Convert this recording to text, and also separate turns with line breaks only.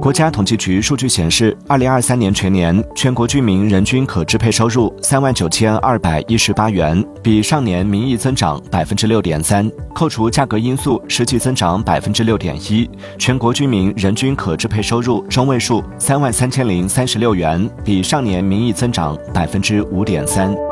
国家统计局数据显示二零二三年全年全国居民人均可支配收入三万九千二百一十八元比上年名义增长百分之六点三。扣除价格因素实际增长百分之六点一全国居民人均可支配收入中位数三万三千零三十六元比上年名义增长百分之五点三。